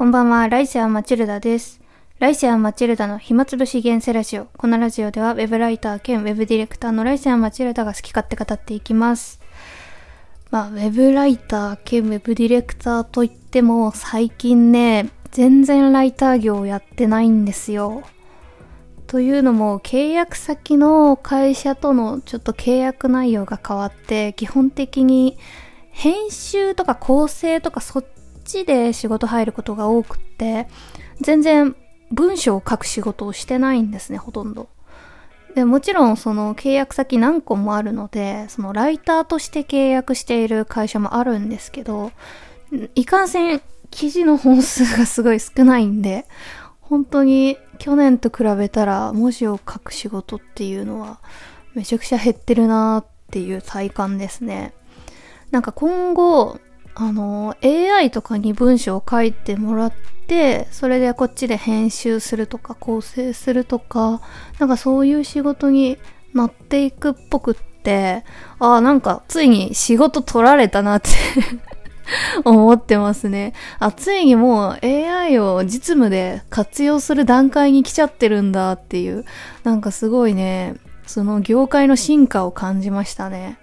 こんばんは、ライセアマチルダです。ライセアマチルダの暇つぶし現世ラジオ。このラジオでは、ウェブライター兼ウェブディレクターのライセアマチルダが好き勝手語っていきます。まあ、ウェブライター兼ウェブディレクターといっても、最近ね、全然ライター業をやってないんですよ。というのも、契約先の会社とのちょっと契約内容が変わって、基本的に編集とか構成とかそっちで仕事入ることが多くって、全然文章を書く仕事をしてないんですね、ほとんど。でもちろんその契約先何個もあるので、そのライターとして契約している会社もあるんですけど、いかんせん記事の本数がすごい少ないんで、本当に去年と比べたら文字を書く仕事っていうのはめちゃくちゃ減ってるなーっていう体感ですね。なんか今後、あの、AI とかに文章を書いてもらって、それでこっちで編集するとか構成するとか、なんかそういう仕事になっていくっぽくって、ああ、なんかついに仕事取られたなって 思ってますね。あ、ついにもう AI を実務で活用する段階に来ちゃってるんだっていう、なんかすごいね、その業界の進化を感じましたね。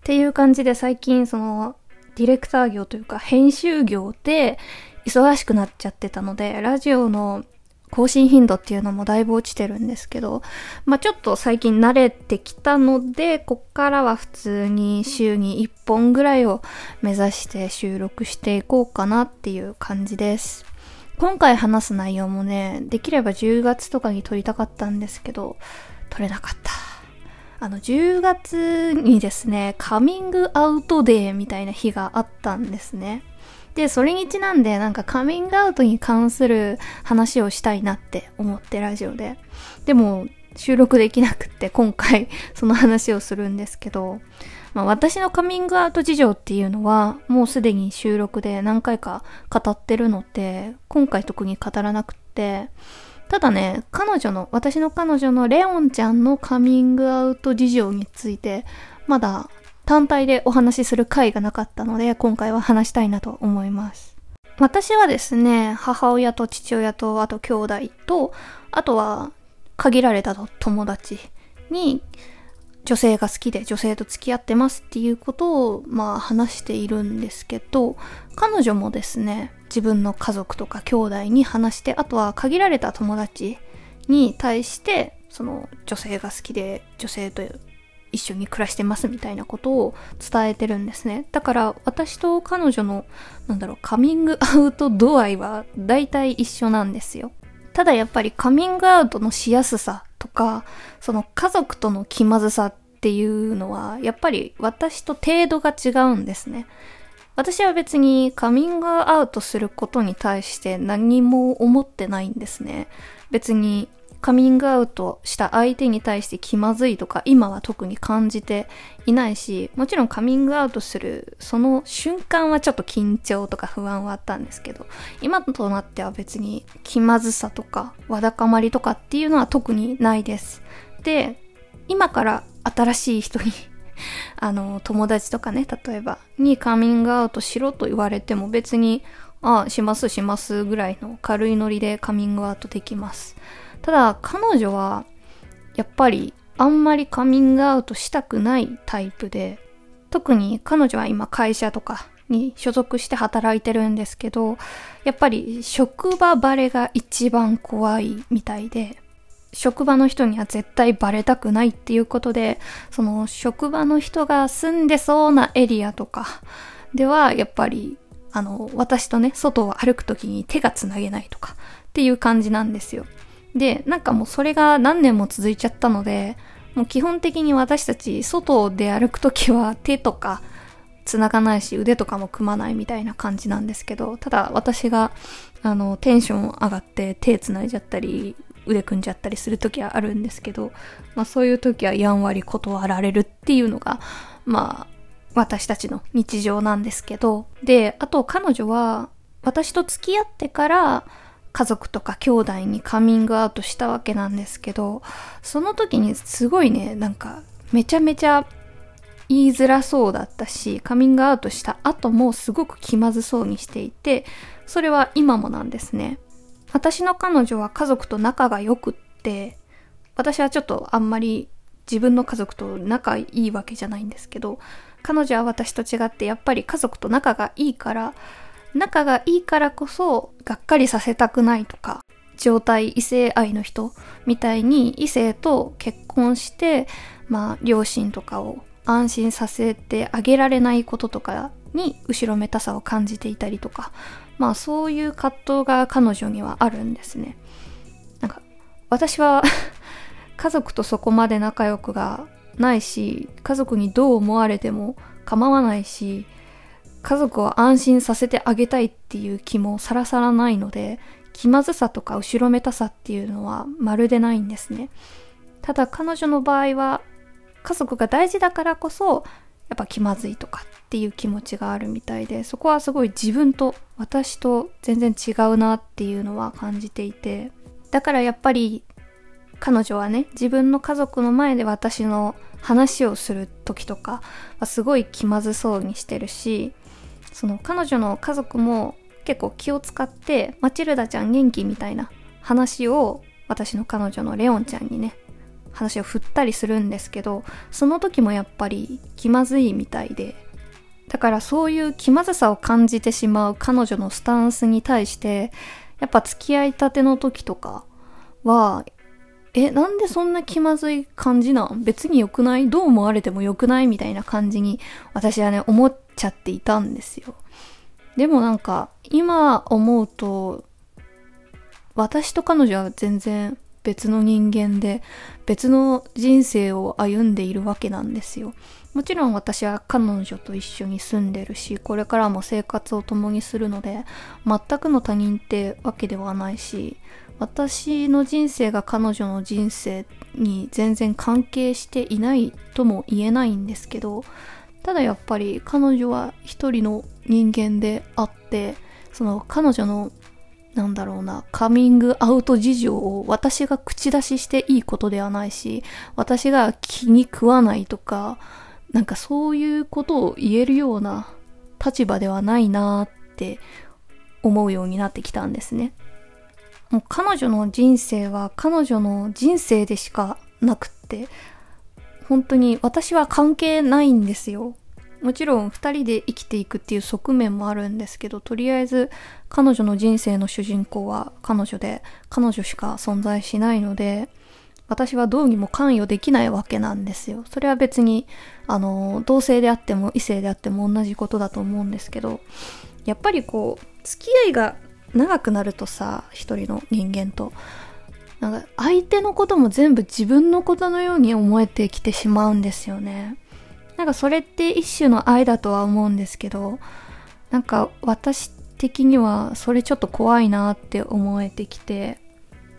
っていう感じで最近そのディレクター業というか編集業で忙しくなっちゃってたので、ラジオの更新頻度っていうのもだいぶ落ちてるんですけど、まあちょっと最近慣れてきたので、こっからは普通に週に1本ぐらいを目指して収録していこうかなっていう感じです。今回話す内容もね、できれば10月とかに撮りたかったんですけど、撮れなかった。あの、10月にですね、カミングアウトデーみたいな日があったんですね。で、それにちなんで、なんかカミングアウトに関する話をしたいなって思ってラジオで。でも、収録できなくって、今回 その話をするんですけど、まあ私のカミングアウト事情っていうのは、もうすでに収録で何回か語ってるので、今回特に語らなくって、ただね、彼女の、私の彼女のレオンちゃんのカミングアウト事情について、まだ単体でお話しする回がなかったので、今回は話したいなと思います。私はですね、母親と父親と、あと兄弟と、あとは限られた友達に、女性が好きで女性と付き合ってますっていうことを、まあ話しているんですけど、彼女もですね、自分の家族とか兄弟に話して、あとは限られた友達に対して、その女性が好きで女性と一緒に暮らしてますみたいなことを伝えてるんですね。だから私と彼女の、なんだろう、カミングアウト度合いは大体一緒なんですよ。ただやっぱりカミングアウトのしやすさとか、その家族との気まずさっていうのは、やっぱり私と程度が違うんですね。私は別にカミングアウトすることに対して何も思ってないんですね。別にカミングアウトした相手に対して気まずいとか今は特に感じていないし、もちろんカミングアウトするその瞬間はちょっと緊張とか不安はあったんですけど、今となっては別に気まずさとかわだかまりとかっていうのは特にないです。で、今から新しい人にあの、友達とかね、例えば、にカミングアウトしろと言われても別に、あしますしますぐらいの軽いノリでカミングアウトできます。ただ、彼女は、やっぱり、あんまりカミングアウトしたくないタイプで、特に彼女は今会社とかに所属して働いてるんですけど、やっぱり職場バレが一番怖いみたいで、職場の人には絶対バレたくないっていうことで、その職場の人が住んでそうなエリアとかでは、やっぱり、あの、私とね、外を歩くときに手がつなげないとかっていう感じなんですよ。で、なんかもうそれが何年も続いちゃったので、もう基本的に私たち外で歩くときは手とか繋がないし腕とかも組まないみたいな感じなんですけど、ただ私があのテンション上がって手繋いじゃったり腕組んじゃったりする時はあるんですけど、まあそういう時はやんわり断られるっていうのが、まあ私たちの日常なんですけど、で、あと彼女は私と付き合ってから家族とか兄弟にカミングアウトしたわけなんですけど、その時にすごいね、なんかめちゃめちゃ言いづらそうだったし、カミングアウトした後もすごく気まずそうにしていて、それは今もなんですね。私の彼女は家族と仲が良くって、私はちょっとあんまり自分の家族と仲いいわけじゃないんですけど、彼女は私と違ってやっぱり家族と仲がいいから、仲がいいからこそがっかりさせたくないとか、状態異性愛の人みたいに異性と結婚して、まあ両親とかを安心させてあげられないこととかに後ろめたさを感じていたりとか、まあそういう葛藤が彼女にはあるんですね。なんか私は 家族とそこまで仲良くがないし、家族にどう思われても構わないし、家族を安心させてあげたいっていう気もさらさらないので、気まずさとか後ろめたさっていうのはまるでないんですね。ただ彼女の場合は家族が大事だからこそやっぱ気まずいとかっていう気持ちがあるみたいでそこはすごい自分と私と全然違うなっていうのは感じていてだからやっぱり彼女はね自分の家族の前で私の話をする時とかはすごい気まずそうにしてるしその彼女の家族も結構気を使ってマチルダちゃん元気みたいな話を私の彼女のレオンちゃんにね話を振ったりするんですけどその時もやっぱり気まずいみたいでだからそういう気まずさを感じてしまう彼女のスタンスに対してやっぱ付き合いたての時とかはえ、なんでそんな気まずい感じなん？別に良くない？どう思われても良くないみたいな感じに私はね思っちゃっていたんですよ。でもなんか今思うと私と彼女は全然別の人間で別の人生を歩んでいるわけなんですよ。もちろん私は彼女と一緒に住んでるし、これからも生活を共にするので、全くの他人ってわけではないし、私の人生が彼女の人生に全然関係していないとも言えないんですけど、ただやっぱり彼女は一人の人間であって、その彼女のなんだろうな、カミングアウト事情を私が口出ししていいことではないし、私が気に食わないとか、なんかそういうことを言えるような立場ではないなって思うようになってきたんですね。もう彼女の人生は彼女の人生でしかなくって、本当に私は関係ないんですよ。もちろん2人で生きていくっていう側面もあるんですけどとりあえず彼女の人生の主人公は彼女で彼女しか存在しないので私はどうにも関与できないわけなんですよそれは別にあの同性であっても異性であっても同じことだと思うんですけどやっぱりこう付き合いが長くなるとさ一人の人間となんか相手のことも全部自分のことのように思えてきてしまうんですよね。なんかそれって一種の愛だとは思うんですけど、なんか私的にはそれちょっと怖いなって思えてきて、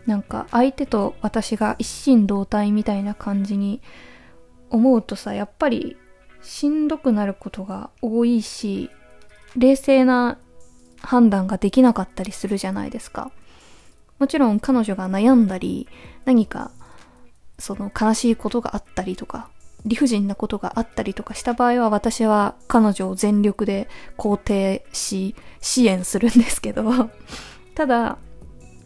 なんか相手と私が一心同体みたいな感じに思うとさ、やっぱりしんどくなることが多いし、冷静な判断ができなかったりするじゃないですか。もちろん彼女が悩んだり、何かその悲しいことがあったりとか、理不尽なことがあったりとかした場合は私は彼女を全力で肯定し支援するんですけど ただ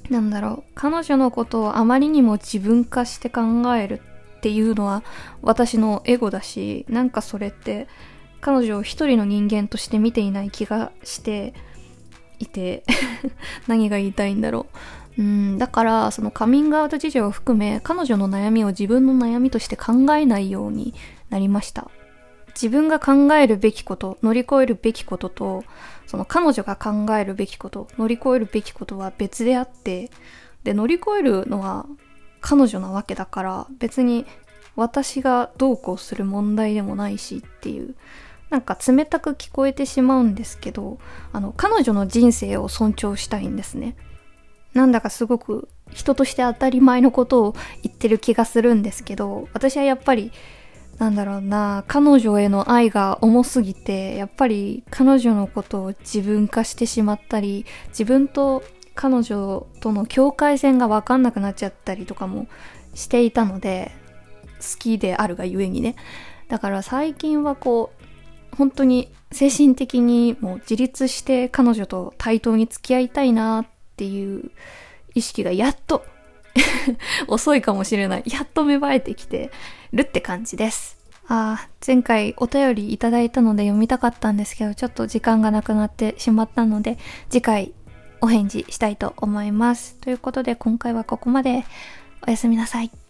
なんだろう彼女のことをあまりにも自分化して考えるっていうのは私のエゴだしなんかそれって彼女を一人の人間として見ていない気がしていて 何が言いたいんだろう。うん、だから、そのカミングアウト事情を含め、彼女の悩みを自分の悩みとして考えないようになりました。自分が考えるべきこと、乗り越えるべきことと、その彼女が考えるべきこと、乗り越えるべきことは別であって、で、乗り越えるのは彼女なわけだから、別に私がどうこうする問題でもないしっていう、なんか冷たく聞こえてしまうんですけど、あの、彼女の人生を尊重したいんですね。なんだかすごく人として当たり前のことを言ってる気がするんですけど、私はやっぱり、なんだろうな、彼女への愛が重すぎて、やっぱり彼女のことを自分化してしまったり、自分と彼女との境界線がわかんなくなっちゃったりとかもしていたので、好きであるがゆえにね。だから最近はこう、本当に精神的にもう自立して彼女と対等に付き合いたいなっっていう意識がやっと 遅いかもしれない。やっと芽生えてきてるって感じです。ああ、前回お便りいただいたので読みたかったんですけど、ちょっと時間がなくなってしまったので、次回お返事したいと思います。ということで今回はここまで。おやすみなさい。